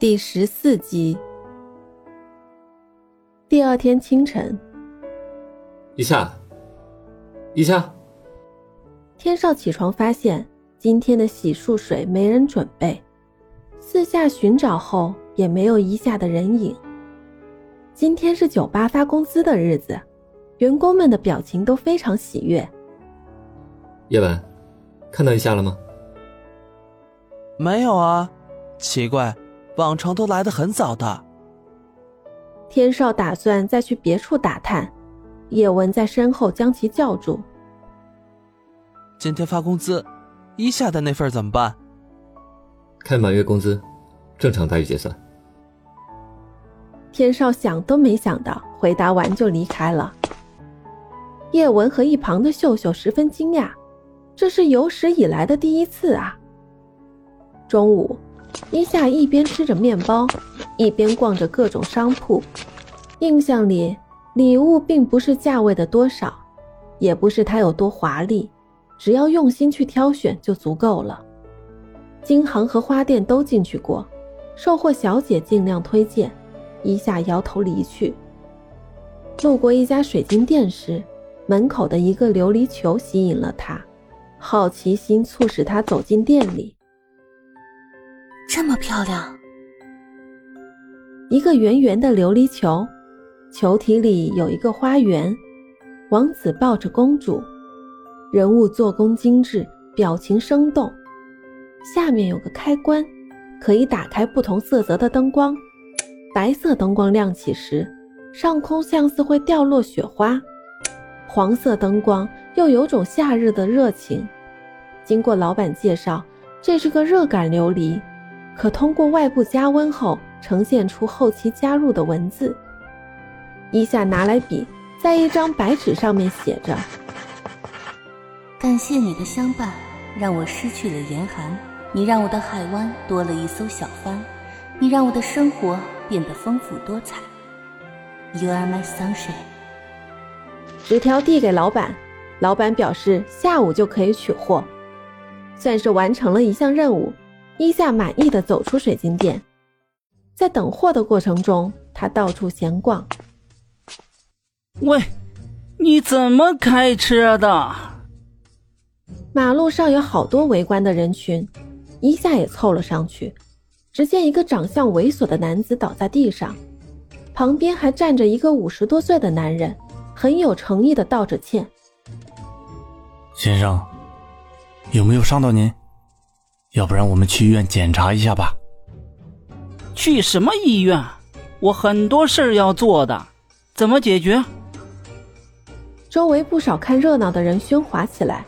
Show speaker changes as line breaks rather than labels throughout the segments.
第十四集。第二天清晨，
一夏，一夏，
天少起床发现今天的洗漱水没人准备，四下寻找后也没有一夏的人影。今天是酒吧发工资的日子，员工们的表情都非常喜悦。
叶文，看到一夏了吗？
没有啊，奇怪。往常都来的很早的。
天少打算再去别处打探，叶文在身后将其叫住。
今天发工资，一下的那份怎么办？
开满月工资，正常待遇结算。
天少想都没想到，回答完就离开了。叶文和一旁的秀秀十分惊讶，这是有史以来的第一次啊。中午。伊夏一边吃着面包，一边逛着各种商铺。印象里，礼物并不是价位的多少，也不是它有多华丽，只要用心去挑选就足够了。金行和花店都进去过，售货小姐尽量推荐，伊夏摇头离去。路过一家水晶店时，门口的一个琉璃球吸引了他，好奇心促使他走进店里。
这么漂亮，
一个圆圆的琉璃球，球体里有一个花园，王子抱着公主，人物做工精致，表情生动。下面有个开关，可以打开不同色泽的灯光。白色灯光亮起时，上空像似会掉落雪花；黄色灯光又有种夏日的热情。经过老板介绍，这是个热感琉璃。可通过外部加温后呈现出后期加入的文字。伊夏拿来笔，在一张白纸上面写着：“
感谢你的相伴，让我失去了严寒；你让我的海湾多了一艘小帆；你让我的生活变得丰富多彩。You are my sunshine。”
纸条递给老板，老板表示下午就可以取货，算是完成了一项任务。伊夏满意的走出水晶店，在等货的过程中，他到处闲逛。
喂，你怎么开车的？
马路上有好多围观的人群，伊夏也凑了上去。只见一个长相猥琐的男子倒在地上，旁边还站着一个五十多岁的男人，很有诚意的道着歉：“
先生，有没有伤到您？”要不然我们去医院检查一下吧。
去什么医院？我很多事儿要做的，怎么解决？
周围不少看热闹的人喧哗起来。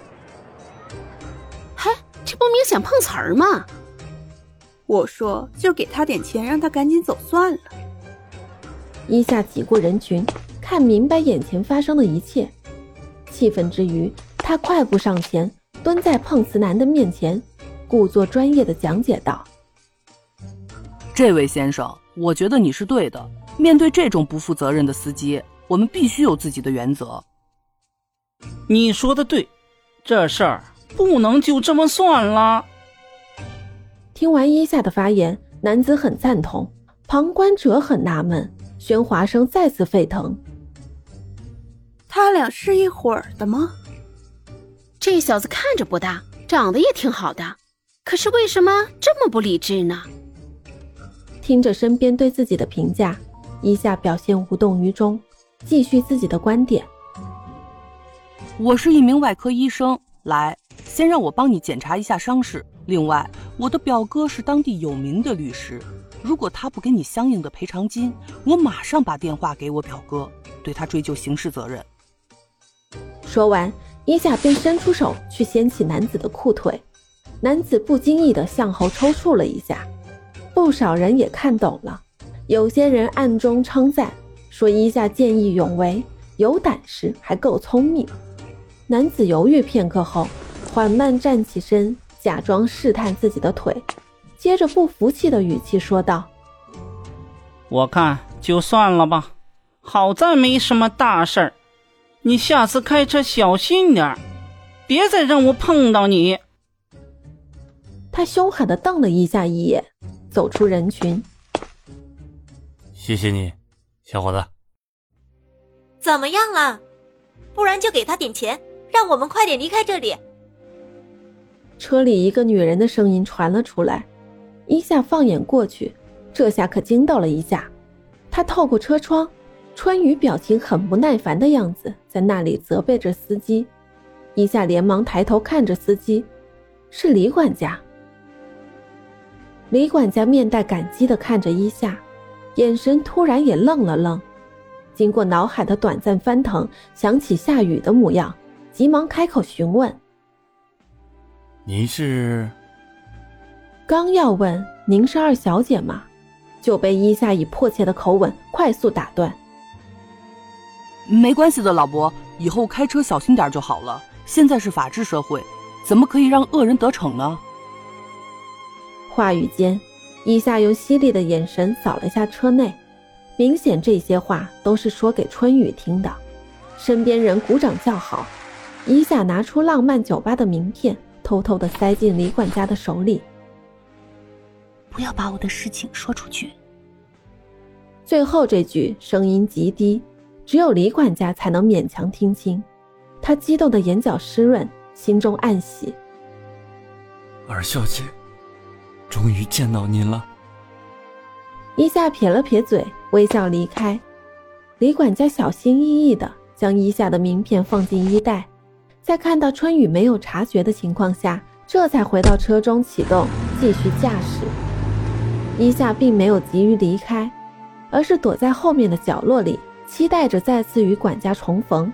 嗨，这不明显碰瓷儿吗？
我说，就给他点钱，让他赶紧走算了。
一下挤过人群，看明白眼前发生的一切，气愤之余，他快步上前，蹲在碰瓷男的面前。故作专业的讲解道：“
这位先生，我觉得你是对的。面对这种不负责任的司机，我们必须有自己的原则。
你说的对，这事儿不能就这么算了。”
听完伊夏的发言，男子很赞同，旁观者很纳闷，喧哗声再次沸腾。
他俩是一伙儿的吗？
这小子看着不大，长得也挺好的。可是为什么这么不理智呢？
听着身边对自己的评价，伊夏表现无动于衷，继续自己的观点。
我是一名外科医生，来，先让我帮你检查一下伤势。另外，我的表哥是当地有名的律师，如果他不给你相应的赔偿金，我马上把电话给我表哥，对他追究刑事责任。
说完，伊夏便伸出手去掀起男子的裤腿。男子不经意地向后抽搐了一下，不少人也看懂了，有些人暗中称赞，说伊夏见义勇为，有胆识，还够聪明。男子犹豫片刻后，缓慢站起身，假装试探自己的腿，接着不服气的语气说道：“
我看就算了吧，好在没什么大事儿，你下次开车小心点儿别再让我碰到你。”
他凶狠的瞪了一下一眼，走出人群，
谢谢你，小伙子。
怎么样了？不然就给他点钱，让我们快点离开这里。
车里一个女人的声音传了出来，一夏放眼过去，这下可惊到了一夏。他透过车窗，春雨表情很不耐烦的样子，在那里责备着司机。伊夏连忙抬头看着司机，是李管家。李管家面带感激的看着伊夏，眼神突然也愣了愣。经过脑海的短暂翻腾，想起夏雨的模样，急忙开口询问：“
您是？”
刚要问“您是二小姐吗”，就被伊夏以迫切的口吻快速打断：“
没关系的，老伯，以后开车小心点就好了。现在是法治社会，怎么可以让恶人得逞呢？”
话语间，伊夏用犀利的眼神扫了下车内。明显这些话都是说给春雨听的，身边人鼓掌叫好。伊夏拿出浪漫酒吧的名片，偷偷的塞进李管家的手里。
不要把我的事情说出去。
最后这句声音极低，只有李管家才能勉强听清。他激动的眼角湿润，心中暗喜。
二小姐，终于见到您了。
伊夏撇了撇嘴。微笑离开，李管家小心翼翼地将伊夏的名片放进衣袋，在看到春雨没有察觉的情况下，这才回到车中启动，继续驾驶。伊夏并没有急于离开，而是躲在后面的角落里，期待着再次与管家重逢。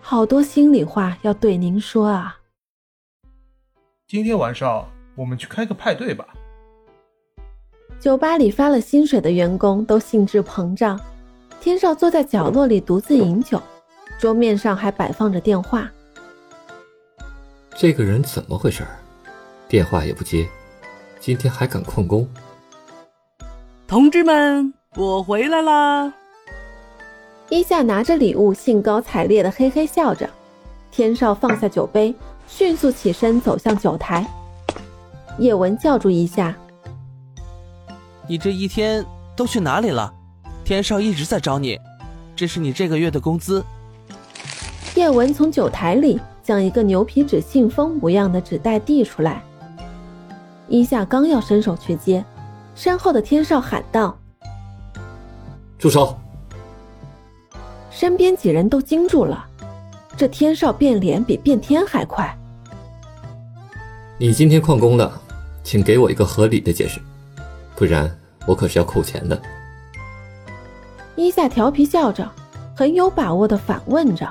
好多心里话要对您说啊！
今天晚上我们去开个派对吧。
酒吧里发了薪水的员工都兴致膨胀，天少坐在角落里独自饮酒，桌面上还摆放着电话。
这个人怎么回事？电话也不接，今天还敢旷工？
同志们，我回来啦！
伊夏拿着礼物，兴高采烈的嘿嘿笑着。天少放下酒杯，迅速起身走向酒台。叶文叫住伊夏。
你这一天都去哪里了？天少一直在找你，这是你这个月的工资。
叶文从酒台里将一个牛皮纸信封模样的纸袋递出来，伊夏刚要伸手去接，身后的天少喊道：“
住手！”
身边几人都惊住了，这天少变脸比变天还快。
你今天旷工了，请给我一个合理的解释，不然。我可是要扣钱的。
伊夏调皮笑着，很有把握的反问着：“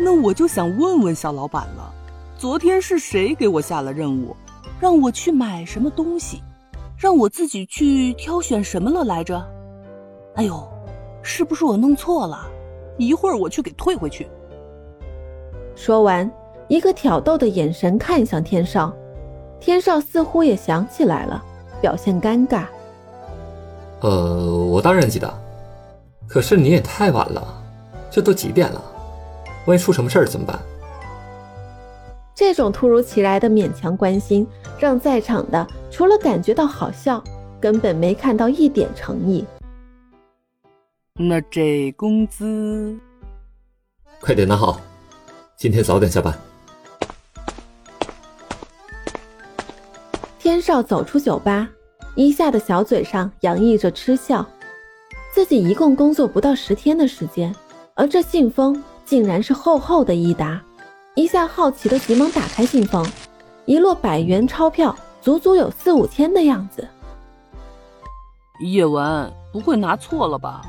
那我就想问问小老板了，昨天是谁给我下了任务，让我去买什么东西，让我自己去挑选什么了来着？哎呦，是不是我弄错了？一会儿我去给退回去。”
说完，一个挑逗的眼神看向天少，天少似乎也想起来了。表现尴尬。
呃，我当然记得，可是你也太晚了，这都几点了？万一出什么事儿怎么办？
这种突如其来的勉强关心，让在场的除了感觉到好笑，根本没看到一点诚意。
那这工资，
快点拿好，今天早点下班。
天少走出酒吧，伊夏的小嘴上洋溢着嗤笑。自己一共工作不到十天的时间，而这信封竟然是厚厚的一沓。伊夏好奇的急忙打开信封，一摞百元钞票，足足有四五千的样子。
叶文不会拿错了吧？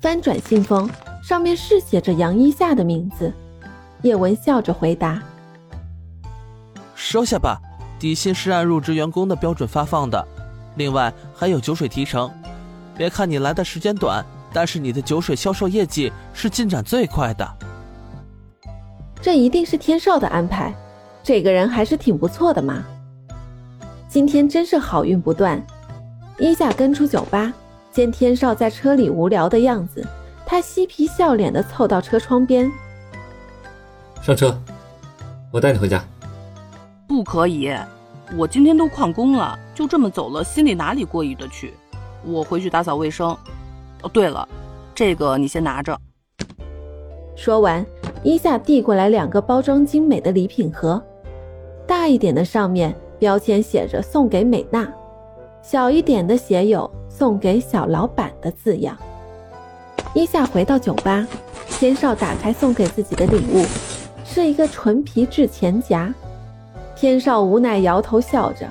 翻转信封，上面是写着杨一夏的名字。叶文笑着回答：“
收下吧。”底薪是按入职员工的标准发放的，另外还有酒水提成。别看你来的时间短，但是你的酒水销售业绩是进展最快的。
这一定是天少的安排，这个人还是挺不错的嘛。今天真是好运不断。伊夏跟出酒吧，见天少在车里无聊的样子，他嬉皮笑脸的凑到车窗边，
上车，我带你回家。
不可以，我今天都旷工了，就这么走了，心里哪里过意得去？我回去打扫卫生。哦，对了，这个你先拿着。
说完，伊夏递过来两个包装精美的礼品盒，大一点的上面标签写着“送给美娜”，小一点的写有“送给小老板”的字样。伊夏回到酒吧，天少打开送给自己的礼物，是一个纯皮质钱夹。天少无奈摇头笑着：“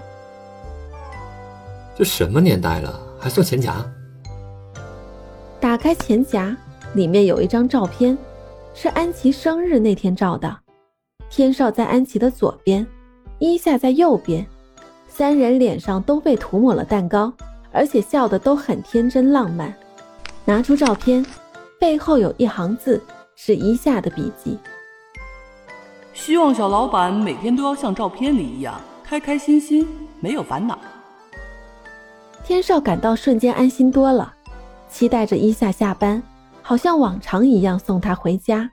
这什么年代了，还送钱夹？”
打开钱夹，里面有一张照片，是安琪生日那天照的。天少在安琪的左边，伊夏在右边，三人脸上都被涂抹了蛋糕，而且笑得都很天真浪漫。拿出照片，背后有一行字，是伊夏的笔记。
希望小老板每天都要像照片里一样开开心心，没有烦恼。
天少感到瞬间安心多了，期待着伊夏下班，好像往常一样送她回家。